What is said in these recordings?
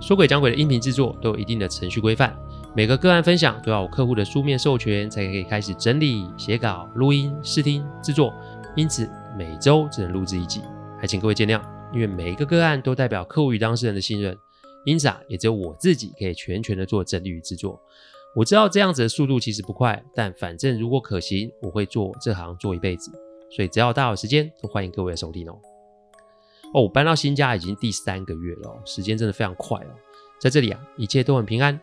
说鬼讲鬼的音频制作都有一定的程序规范，每个个案分享都要有客户的书面授权才可以开始整理、写稿、录音、试听、制作，因此每周只能录制一集，还请各位见谅。因为每一个个案都代表客户与当事人的信任，因此啊，也只有我自己可以全权的做整理与制作。我知道这样子的速度其实不快，但反正如果可行，我会做这行做一辈子，所以只要大家有时间，都欢迎各位的收听哦。哦，我搬到新家已经第三个月了哦，时间真的非常快哦。在这里啊，一切都很平安，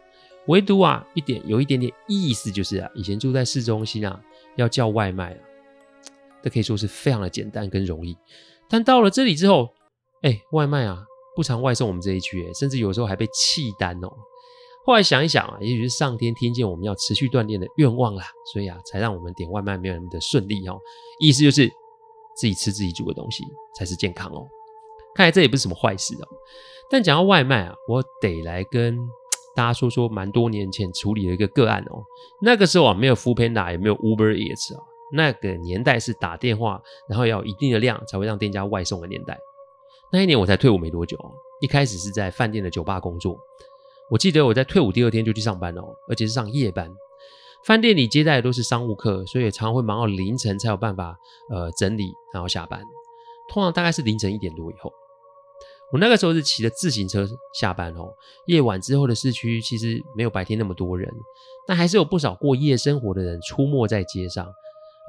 唯独啊一点有一点点意思，就是啊，以前住在市中心啊，要叫外卖啊，这可以说是非常的简单跟容易。但到了这里之后，哎，外卖啊不常外送我们这一区，甚至有时候还被弃单哦。后来想一想啊，也许是上天听见我们要持续锻炼的愿望啦，所以啊，才让我们点外卖没有那么的顺利哦。意思就是自己吃自己煮的东西才是健康哦。看来这也不是什么坏事哦。但讲到外卖啊，我得来跟大家说说蛮多年前处理的一个个案哦。那个时候啊，没有 Foodpanda，也没有 Uber Eats 啊。那个年代是打电话，然后要有一定的量才会让店家外送的年代。那一年我才退伍没多久，一开始是在饭店的酒吧工作。我记得我在退伍第二天就去上班哦，而且是上夜班。饭店里接待的都是商务客，所以常常会忙到凌晨才有办法呃整理，然后下班。通常大概是凌晨一点多以后。我那个时候是骑着自行车下班哦，夜晚之后的市区其实没有白天那么多人，但还是有不少过夜生活的人出没在街上。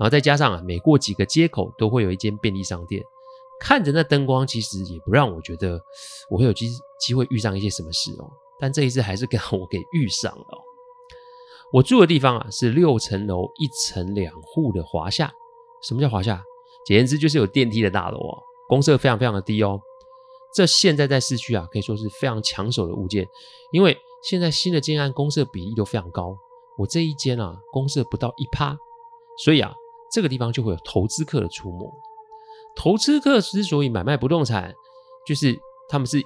然后再加上啊，每过几个街口都会有一间便利商店，看着那灯光，其实也不让我觉得我会有机机会遇上一些什么事哦。但这一次还是给 我给遇上了。我住的地方啊是六层楼一层两户的华夏。什么叫华夏？简言之就是有电梯的大楼哦，公设非常非常的低哦。这现在在市区啊，可以说是非常抢手的物件，因为现在新的建案公设比例都非常高。我这一间啊，公设不到一趴，所以啊，这个地方就会有投资客的出没。投资客之所以买卖不动产，就是他们是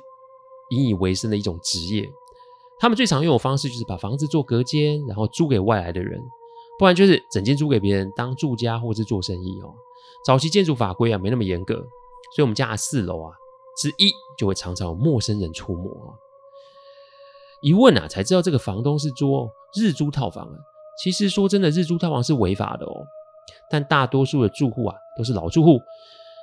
引以为生的一种职业。他们最常用的方式就是把房子做隔间，然后租给外来的人，不然就是整间租给别人当住家或是做生意哦。早期建筑法规啊没那么严格，所以我们家的四楼啊。之一就会常常有陌生人出没啊，一问啊才知道这个房东是做日租套房啊。其实说真的，日租套房是违法的哦。但大多数的住户啊都是老住户，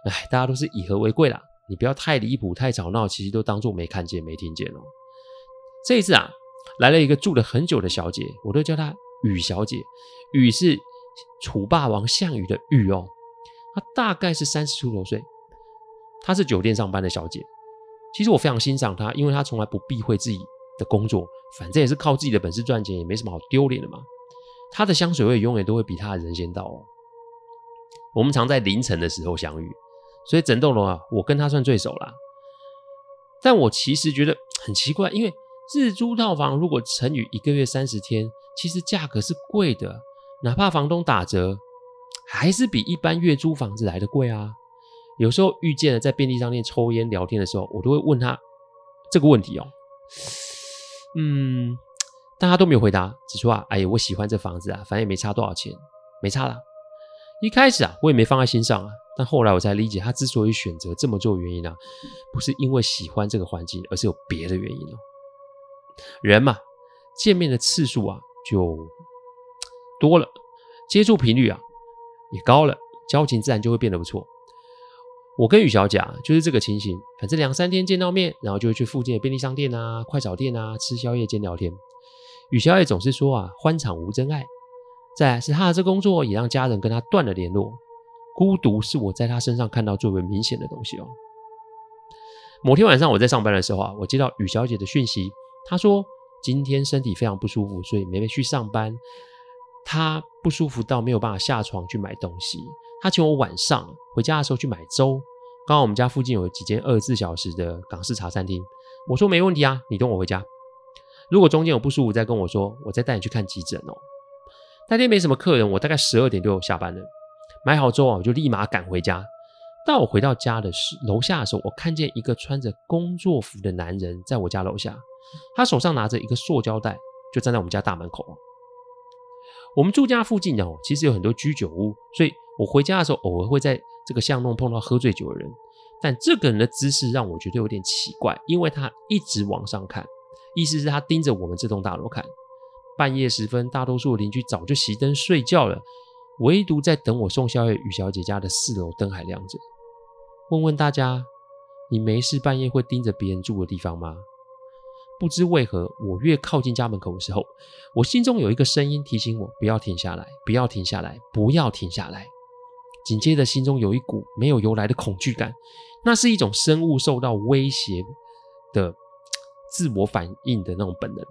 哎，大家都是以和为贵啦。你不要太离谱、太吵闹，其实都当做没看见、没听见哦。这一次啊，来了一个住了很久的小姐，我都叫她雨小姐。雨是楚霸王项羽的羽哦，她大概是三十出头岁。她是酒店上班的小姐，其实我非常欣赏她，因为她从来不避讳自己的工作，反正也是靠自己的本事赚钱，也没什么好丢脸的嘛。她的香水味永远都会比她的人先到哦。我们常在凌晨的时候相遇，所以整栋楼啊，我跟她算最熟啦。但我其实觉得很奇怪，因为日租套房如果乘以一个月三十天，其实价格是贵的，哪怕房东打折，还是比一般月租房子来的贵啊。有时候遇见了在便利商店抽烟聊天的时候，我都会问他这个问题哦。嗯，但他都没有回答，只说啊，哎呀，我喜欢这房子啊，反正也没差多少钱，没差啦。一开始啊，我也没放在心上啊，但后来我才理解，他之所以选择这么做原因啊，不是因为喜欢这个环境，而是有别的原因哦。人嘛，见面的次数啊就多了，接触频率啊也高了，交情自然就会变得不错。我跟雨小姐啊，就是这个情形，反正两三天见到面，然后就会去附近的便利商店啊、快炒店啊吃宵夜兼聊天。雨小姐总是说啊，欢场无真爱。再来是她的这工作也让家人跟她断了联络，孤独是我在她身上看到最为明显的东西哦。某天晚上我在上班的时候啊，我接到雨小姐的讯息，她说今天身体非常不舒服，所以没去上班。她不舒服到没有办法下床去买东西。他请我晚上回家的时候去买粥，刚好我们家附近有几间二十四小时的港式茶餐厅。我说没问题啊，你等我回家。如果中间有不舒服，再跟我说，我再带你去看急诊哦。那天没什么客人，我大概十二点就下班了，买好粥啊，我就立马赶回家。当我回到家的时楼下的时候，我看见一个穿着工作服的男人在我家楼下，他手上拿着一个塑胶袋，就站在我们家大门口。我们住家附近哦，其实有很多居酒屋，所以我回家的时候偶尔会在这个巷弄碰到喝醉酒的人。但这个人的姿势让我觉得有点奇怪，因为他一直往上看，意思是他盯着我们这栋大楼看。半夜时分，大多数邻居早就熄灯睡觉了，唯独在等我送宵夜雨小姐家的四楼灯还亮着。问问大家，你没事半夜会盯着别人住的地方吗？不知为何，我越靠近家门口的时候，我心中有一个声音提醒我不要停下来，不要停下来，不要停下来。紧接着，心中有一股没有由来的恐惧感，那是一种生物受到威胁的自我反应的那种本能。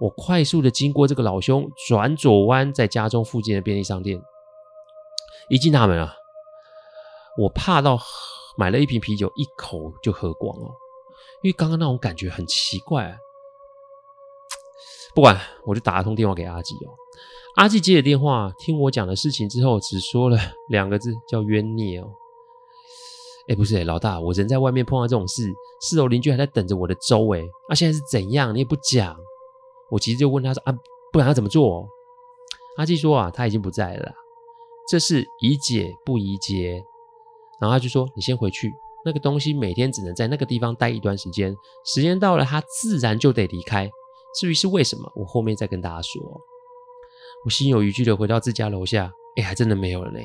我快速的经过这个老兄，转左弯，在家中附近的便利商店，一进大门啊，我怕到买了一瓶啤酒，一口就喝光了，因为刚刚那种感觉很奇怪。不管，我就打了通电话给阿吉哦。阿纪接了电话，听我讲的事情之后，只说了两个字，叫冤孽哦。哎，不是哎，老大，我人在外面碰到这种事，四楼邻居还在等着我的粥哎，啊，现在是怎样？你也不讲。我急着就问他说啊，不然要怎么做？阿纪说啊，他已经不在了，这事宜解不宜结。然后他就说，你先回去，那个东西每天只能在那个地方待一段时间，时间到了，他自然就得离开。至于是为什么，我后面再跟大家说。我心有余悸的回到自家楼下，哎，还真的没有了呢。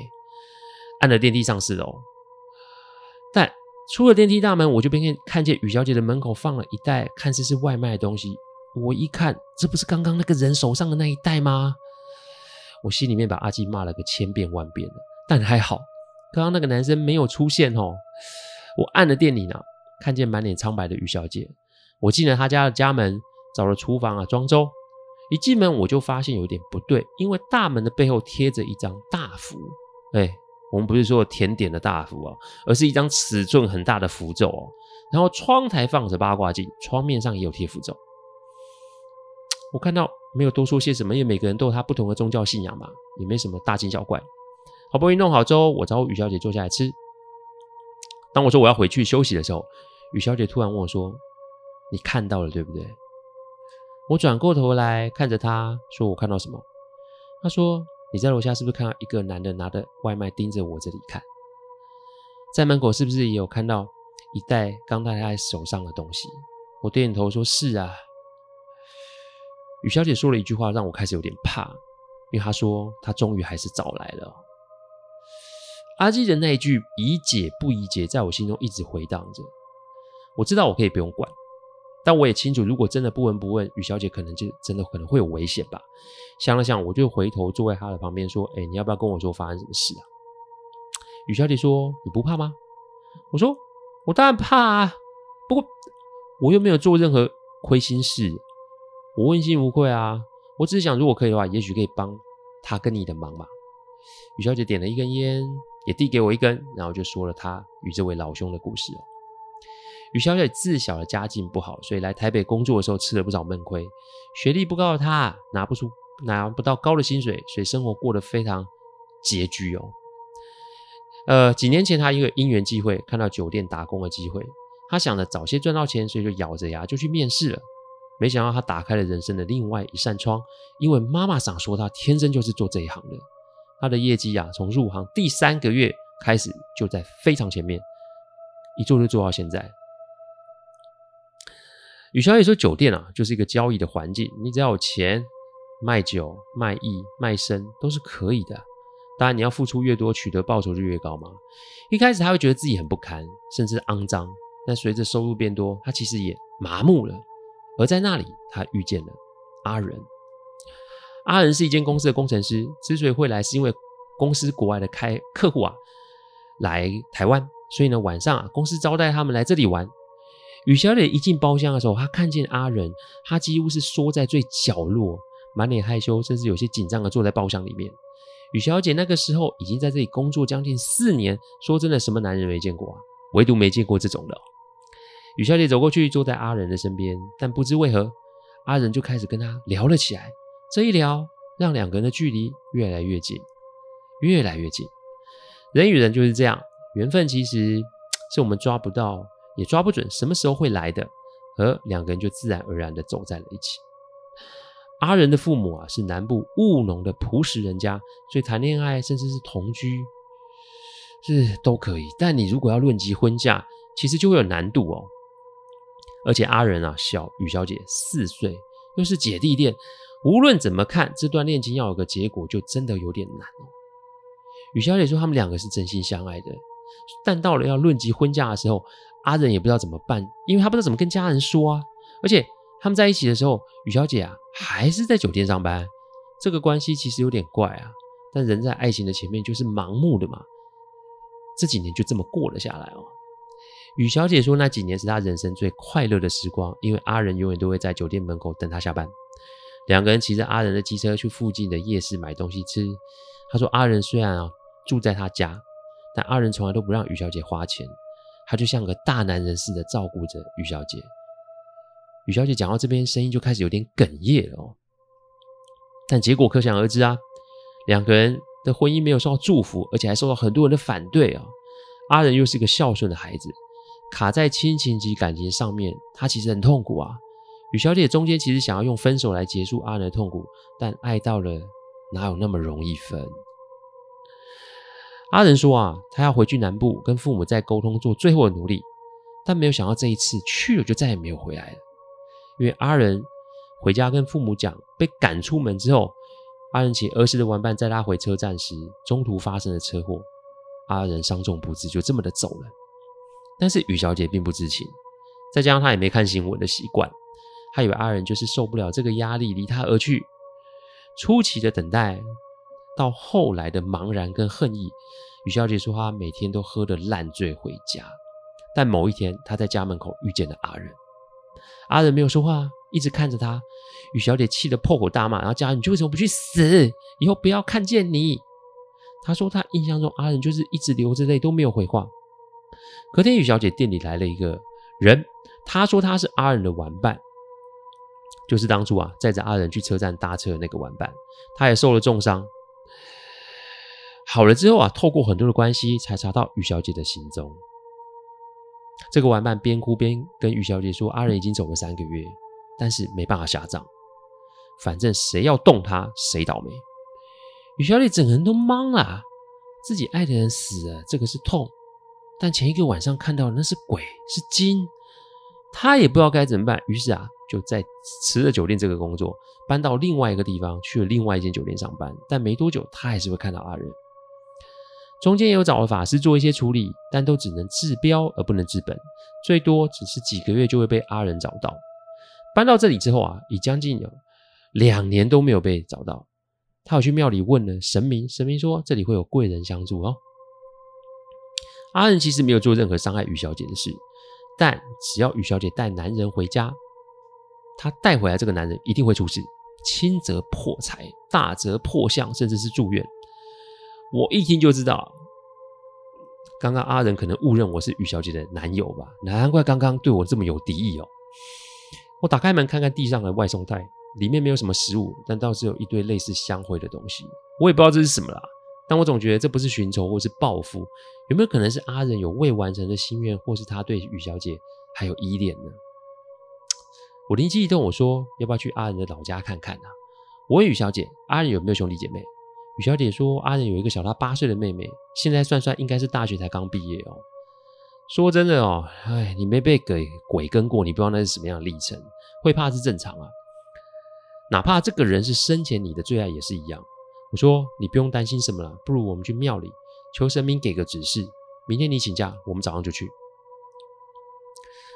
按了电梯上四楼，但出了电梯大门，我就便看看见雨小姐的门口放了一袋看似是外卖的东西。我一看，这不是刚刚那个人手上的那一袋吗？我心里面把阿基骂了个千遍万遍了，但还好，刚刚那个男生没有出现哦。我按了电铃呢，看见满脸苍白的雨小姐，我进了她家的家门，找了厨房啊装粥。一进门我就发现有点不对，因为大门的背后贴着一张大符。哎，我们不是说甜点的大符哦，而是一张尺寸很大的符咒哦。然后窗台放着八卦镜，窗面上也有贴符咒。我看到没有多说些什么，因为每个人都有他不同的宗教信仰嘛，也没什么大惊小怪。好不容易弄好粥，我找雨小姐坐下来吃。当我说我要回去休息的时候，雨小姐突然问我说：“你看到了对不对？”我转过头来看着他，说：“我看到什么？”他说：“你在楼下是不是看到一个男的拿着外卖盯着我这里看？在门口是不是也有看到一袋刚戴在手上的东西？”我点点头说：“是啊。”雨小姐说了一句话，让我开始有点怕，因为她说她终于还是找来了。阿基的那一句“宜解不宜结”在我心中一直回荡着。我知道我可以不用管。但我也清楚，如果真的不闻不问，雨小姐可能就真的可能会有危险吧。想了想，我就回头坐在她的旁边说：“哎，你要不要跟我说发生什么事啊？”雨小姐说：“你不怕吗？”我说：“我当然怕啊，不过我又没有做任何亏心事，我问心无愧啊。我只是想，如果可以的话，也许可以帮她跟你的忙嘛。”雨小姐点了一根烟，也递给我一根，然后就说了她与这位老兄的故事哦。雨小姐自小的家境不好，所以来台北工作的时候吃了不少闷亏。学历不高的她拿不出拿不到高的薪水，所以生活过得非常拮据哦。呃，几年前她一个因缘际会看到酒店打工的机会，她想着早些赚到钱，所以就咬着牙就去面试了。没想到她打开了人生的另外一扇窗，因为妈妈想说她天生就是做这一行的。她的业绩啊，从入行第三个月开始就在非常前面，一做就做到现在。雨小姐说：“酒店啊，就是一个交易的环境，你只要有钱，卖酒、卖艺、卖身都是可以的。当然，你要付出越多，取得报酬就越高嘛。一开始他会觉得自己很不堪，甚至肮脏，但随着收入变多，他其实也麻木了。而在那里，他遇见了阿仁。阿仁是一间公司的工程师，之所以会来，是因为公司国外的开客户啊来台湾，所以呢晚上啊公司招待他们来这里玩。”雨小姐一进包厢的时候，她看见阿仁，他几乎是缩在最角落，满脸害羞，甚至有些紧张的坐在包厢里面。雨小姐那个时候已经在这里工作将近四年，说真的，什么男人没见过啊？唯独没见过这种的。雨小姐走过去，坐在阿仁的身边，但不知为何，阿仁就开始跟他聊了起来。这一聊，让两个人的距离越来越近，越来越近。人与人就是这样，缘分其实是我们抓不到，也抓不准什么时候会来的，而两个人就自然而然的走在了一起。阿仁的父母啊，是南部务农的朴实人家，所以谈恋爱甚至是同居是都可以。但你如果要论及婚嫁，其实就会有难度哦。而且阿仁啊，小雨小姐四岁，又是姐弟恋。无论怎么看，这段恋情要有个结果，就真的有点难哦。雨小姐说他们两个是真心相爱的，但到了要论及婚嫁的时候，阿仁也不知道怎么办，因为他不知道怎么跟家人说啊。而且他们在一起的时候，雨小姐啊还是在酒店上班，这个关系其实有点怪啊。但人在爱情的前面就是盲目的嘛。这几年就这么过了下来哦。雨小姐说那几年是她人生最快乐的时光，因为阿仁永远都会在酒店门口等她下班。两个人骑着阿仁的机车去附近的夜市买东西吃。她说：“阿仁虽然啊住在他家，但阿仁从来都不让雨小姐花钱，他就像个大男人似的照顾着雨小姐。”雨小姐讲到这边，声音就开始有点哽咽了哦。但结果可想而知啊，两个人的婚姻没有受到祝福，而且还受到很多人的反对啊。阿仁又是一个孝顺的孩子，卡在亲情及感情上面，他其实很痛苦啊。雨小姐中间其实想要用分手来结束阿仁的痛苦，但爱到了哪有那么容易分？阿仁说啊，他要回去南部跟父母再沟通，做最后的努力，但没有想到这一次去了就再也没有回来了。因为阿仁回家跟父母讲被赶出门之后，阿仁请儿时的玩伴载他回车站时，中途发生了车祸，阿仁伤重不治，就这么的走了。但是雨小姐并不知情，再加上她也没看新闻的习惯。她以为阿仁就是受不了这个压力离她而去，初期的等待，到后来的茫然跟恨意。雨小姐说，她每天都喝得烂醉回家，但某一天她在家门口遇见了阿仁，阿仁没有说话，一直看着她。雨小姐气得破口大骂，然后叫：“你为什么不去死？以后不要看见你。”她说她印象中阿仁就是一直流着泪都没有回话。隔天雨小姐店里来了一个人，她说她是阿仁的玩伴。就是当初啊，载着阿仁去车站搭车的那个玩伴，他也受了重伤。好了之后啊，透过很多的关系，才查到雨小姐的行踪。这个玩伴边哭边跟雨小姐说：“阿仁已经走了三个月，但是没办法下葬，反正谁要动他，谁倒霉。”雨小姐整个人都懵了，自己爱的人死了，这个是痛，但前一个晚上看到的那是鬼，是精，她也不知道该怎么办。于是啊。就在辞了酒店这个工作，搬到另外一个地方，去了另外一间酒店上班。但没多久，他还是会看到阿仁。中间也有找了法师做一些处理，但都只能治标而不能治本，最多只是几个月就会被阿仁找到。搬到这里之后啊，已将近有两年都没有被找到。他有去庙里问了神明，神明说这里会有贵人相助哦。阿仁其实没有做任何伤害于小姐的事，但只要于小姐带男人回家。他带回来这个男人一定会出事，轻则破财，大则破相，甚至是住院。我一听就知道，刚刚阿仁可能误认我是雨小姐的男友吧？难怪刚刚对我这么有敌意哦。我打开门看看地上的外送袋，里面没有什么食物，但倒是有一堆类似香灰的东西。我也不知道这是什么啦，但我总觉得这不是寻仇或是报复，有没有可能是阿仁有未完成的心愿，或是他对雨小姐还有依恋呢？我灵机一动，我说：“要不要去阿仁的老家看看呢、啊？”我问雨小姐：“阿仁有没有兄弟姐妹？”雨小姐说：“阿仁有一个小他八岁的妹妹，现在算算应该是大学才刚毕业哦。”说真的哦，哎，你没被给鬼跟过，你不知道那是什么样的历程，会怕是正常啊。哪怕这个人是生前你的最爱也是一样。我说：“你不用担心什么了，不如我们去庙里求神明给个指示，明天你请假，我们早上就去。”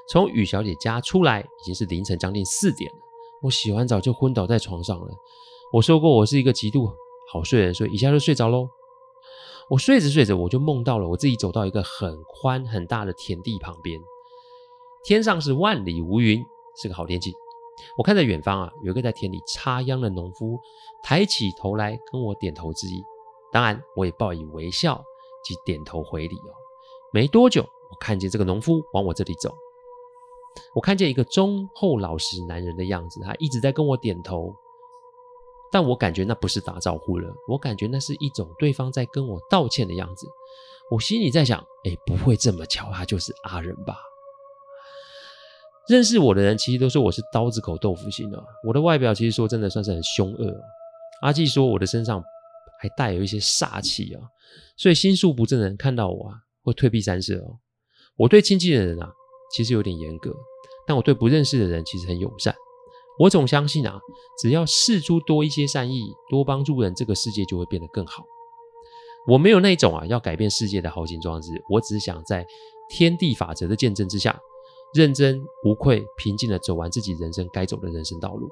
从雨小姐家出来已经是凌晨将近四点了，我洗完澡就昏倒在床上了。我说过我是一个极度好睡的人，所以一下就睡着喽。我睡着睡着，我就梦到了我自己走到一个很宽很大的田地旁边，天上是万里无云，是个好天气。我看在远方啊，有一个在田里插秧的农夫抬起头来跟我点头致意，当然我也报以微笑及点头回礼哦。没多久，我看见这个农夫往我这里走。我看见一个忠厚老实男人的样子，他一直在跟我点头，但我感觉那不是打招呼了，我感觉那是一种对方在跟我道歉的样子。我心里在想，哎，不会这么巧，他就是阿仁吧？认识我的人其实都说我是刀子口豆腐心啊，我的外表其实说真的算是很凶恶。阿纪说我的身上还带有一些煞气啊，所以心术不正的人看到我啊，会退避三舍哦。我对亲近的人啊，其实有点严格，但我对不认识的人其实很友善。我总相信啊，只要释出多一些善意，多帮助人，这个世界就会变得更好。我没有那种啊要改变世界的豪情壮志，我只想在天地法则的见证之下，认真无愧、平静的走完自己人生该走的人生道路。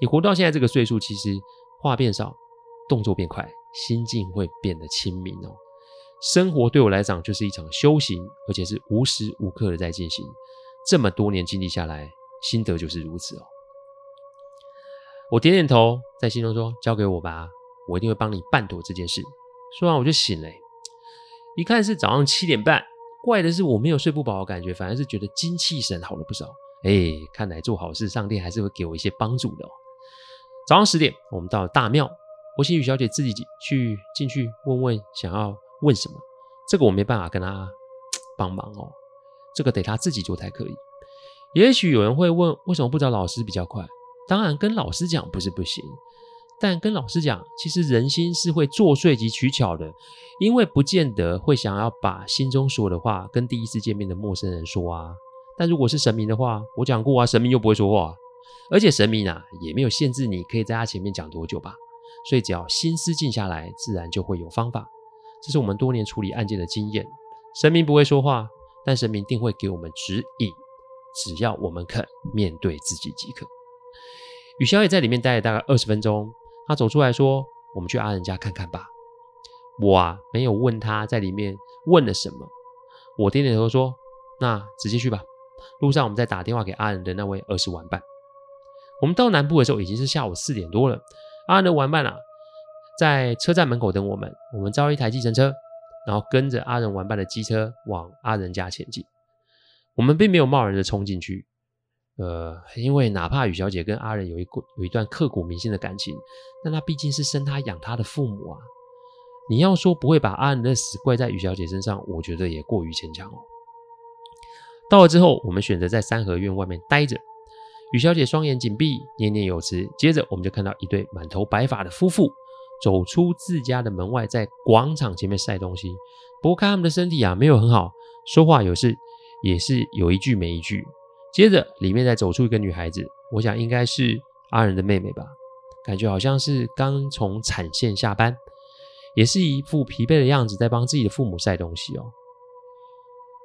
你活到现在这个岁数，其实话变少，动作变快，心境会变得清明哦。生活对我来讲就是一场修行，而且是无时无刻的在进行。这么多年经历下来，心得就是如此哦。我点点头，在心中说：“交给我吧，我一定会帮你办妥这件事。”说完我就醒了，一看是早上七点半。怪的是我没有睡不饱的感觉，反而是觉得精气神好了不少。哎，看来做好事，上帝还是会给我一些帮助的哦。早上十点，我们到了大庙，我请雨小姐自己去进去问问，想要问什么。这个我没办法跟她 帮忙哦，这个得她自己做才可以。也许有人会问，为什么不找老师比较快？当然，跟老师讲不是不行，但跟老师讲，其实人心是会作祟及取巧的，因为不见得会想要把心中说的话跟第一次见面的陌生人说啊。但如果是神明的话，我讲过啊，神明又不会说话，而且神明啊也没有限制你可以在他前面讲多久吧。所以只要心思静下来，自然就会有方法。这是我们多年处理案件的经验。神明不会说话，但神明定会给我们指引，只要我们肯面对自己即可。雨潇也在里面待了大概二十分钟，她走出来说：“我们去阿仁家看看吧。”我啊没有问她在里面问了什么，我点点头说：“那直接去吧。”路上我们再打电话给阿仁的那位儿时玩伴。我们到南部的时候已经是下午四点多了，阿仁的玩伴啊在车站门口等我们，我们招一台计程车，然后跟着阿仁玩伴的机车往阿仁家前进。我们并没有贸然的冲进去。呃，因为哪怕雨小姐跟阿仁有一个有一段刻骨铭心的感情，但她毕竟是生她养她的父母啊。你要说不会把阿仁的死怪在雨小姐身上，我觉得也过于牵强哦。到了之后，我们选择在三合院外面待着。雨小姐双眼紧闭，念念有词。接着，我们就看到一对满头白发的夫妇走出自家的门外，在广场前面晒东西。不过看他们的身体啊，没有很好，说话有时也是有一句没一句。接着，里面再走出一个女孩子，我想应该是阿仁的妹妹吧，感觉好像是刚从产线下班，也是一副疲惫的样子，在帮自己的父母晒东西哦。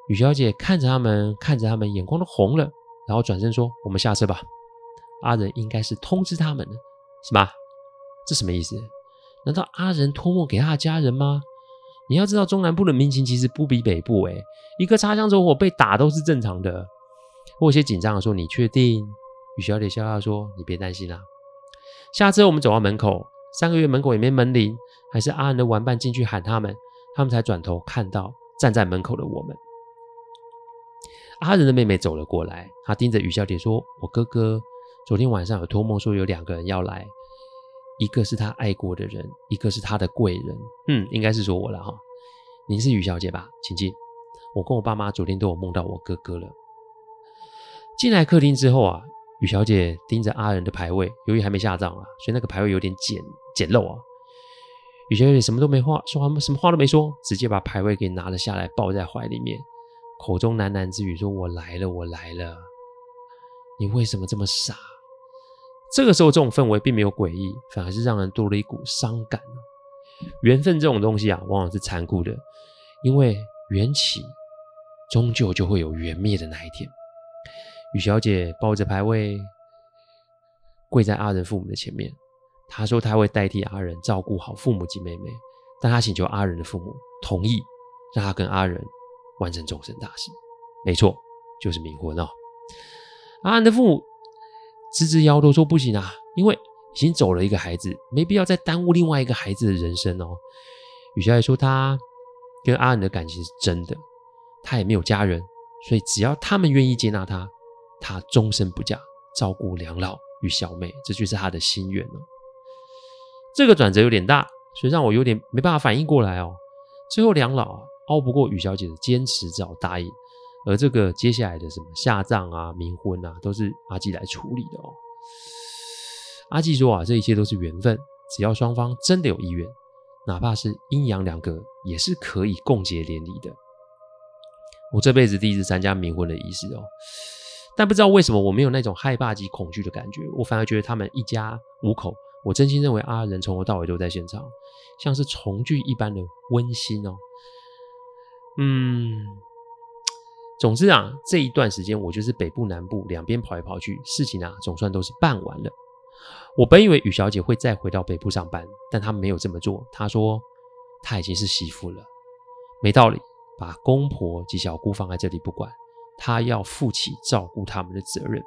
雨小姐看着他们，看着他们，眼光都红了，然后转身说：“我们下车吧。”阿仁应该是通知他们的，什么？这什么意思？难道阿仁托梦给他的家人吗？你要知道，中南部的民情其实不比北部，诶，一个擦枪走火被打都是正常的。我有些紧张的说：“你确定？”雨小姐笑笑说：“你别担心啦。”下车，我们走到门口，三个月门口也没门铃，还是阿仁的玩伴进去喊他们，他们才转头看到站在门口的我们。阿仁的妹妹走了过来，她盯着雨小姐说：“我哥哥昨天晚上有托梦说有两个人要来，一个是他爱过的人，一个是他的贵人。嗯，应该是说我了哈。您是雨小姐吧？请进。我跟我爸妈昨天都有梦到我哥哥了。”进来客厅之后啊，雨小姐盯着阿仁的牌位，由于还没下葬啊，所以那个牌位有点简简陋啊。雨小姐什么都没话说，话什么话都没说，直接把牌位给拿了下来，抱在怀里面，口中喃喃自语说：“我来了，我来了。”你为什么这么傻？这个时候，这种氛围并没有诡异，反而是让人多了一股伤感。缘分这种东西啊，往往是残酷的，因为缘起终究就会有缘灭的那一天。雨小姐抱着牌位，跪在阿仁父母的前面。她说：“她会代替阿仁照顾好父母及妹妹，但她请求阿仁的父母同意，让她跟阿仁完成终身大事。没错，就是冥婚哦。”阿仁的父母直直摇头说：“不行啊，因为已经走了一个孩子，没必要再耽误另外一个孩子的人生哦。”雨小姐说：“她跟阿仁的感情是真的，她也没有家人，所以只要他们愿意接纳她。”他终身不嫁，照顾两老与小妹，这就是他的心愿了。这个转折有点大，所以让我有点没办法反应过来哦。最后两老拗不过于小姐的坚持，只好答应。而这个接下来的什么下葬啊、冥婚啊，都是阿季来处理的哦。阿季说啊，这一切都是缘分，只要双方真的有意愿，哪怕是阴阳两隔，也是可以共结连理的。我这辈子第一次参加冥婚的仪式哦，但不知道为什么我没有那种害怕及恐惧的感觉，我反而觉得他们一家五口，我真心认为阿仁从头到尾都在现场，像是重聚一般的温馨哦。嗯，总之啊，这一段时间我就是北部南部两边跑来跑去，事情啊总算都是办完了。我本以为雨小姐会再回到北部上班，但她没有这么做。她说她已经是媳妇了，没道理。把公婆及小姑放在这里不管，她要负起照顾他们的责任。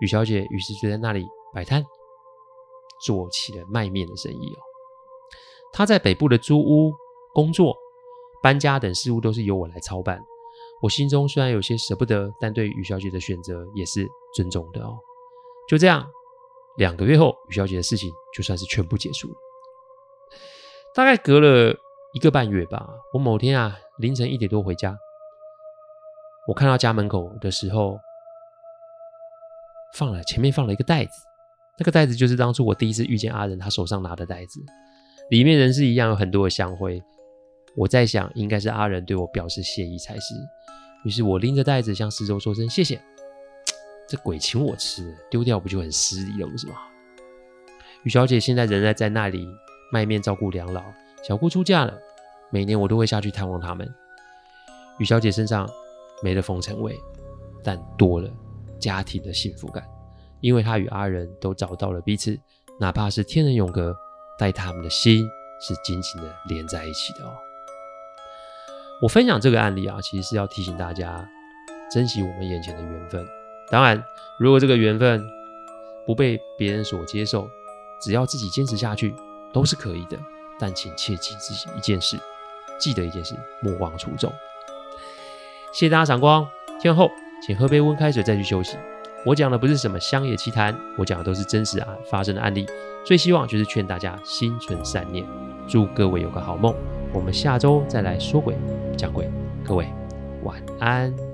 雨小姐于是就在那里摆摊，做起了卖面的生意哦。她在北部的租屋、工作、搬家等事务都是由我来操办。我心中虽然有些舍不得，但对于小姐的选择也是尊重的哦。就这样，两个月后，于小姐的事情就算是全部结束了。大概隔了一个半月吧，我某天啊。凌晨一点多回家，我看到家门口的时候，放了前面放了一个袋子，那个袋子就是当初我第一次遇见阿仁，他手上拿的袋子，里面仍是一样有很多的香灰。我在想，应该是阿仁对我表示谢意才是。于是我拎着袋子向四周说声谢谢。这鬼请我吃，丢掉不就很失礼了，不是吗？于小姐现在仍然在那里卖面照顾两老，小姑出嫁了。每年我都会下去探望他们。于小姐身上没了风尘味，但多了家庭的幸福感，因为他与阿仁都找到了彼此，哪怕是天人永隔，但他们的心是紧紧的连在一起的哦。我分享这个案例啊，其实是要提醒大家珍惜我们眼前的缘分。当然，如果这个缘分不被别人所接受，只要自己坚持下去，都是可以的。但请切记自己一件事。记得一件事，莫忘初衷。谢谢大家赏光，听完后请喝杯温开水再去休息。我讲的不是什么乡野奇谈，我讲的都是真实啊发生的案例。最希望就是劝大家心存善念，祝各位有个好梦。我们下周再来说鬼讲鬼，各位晚安。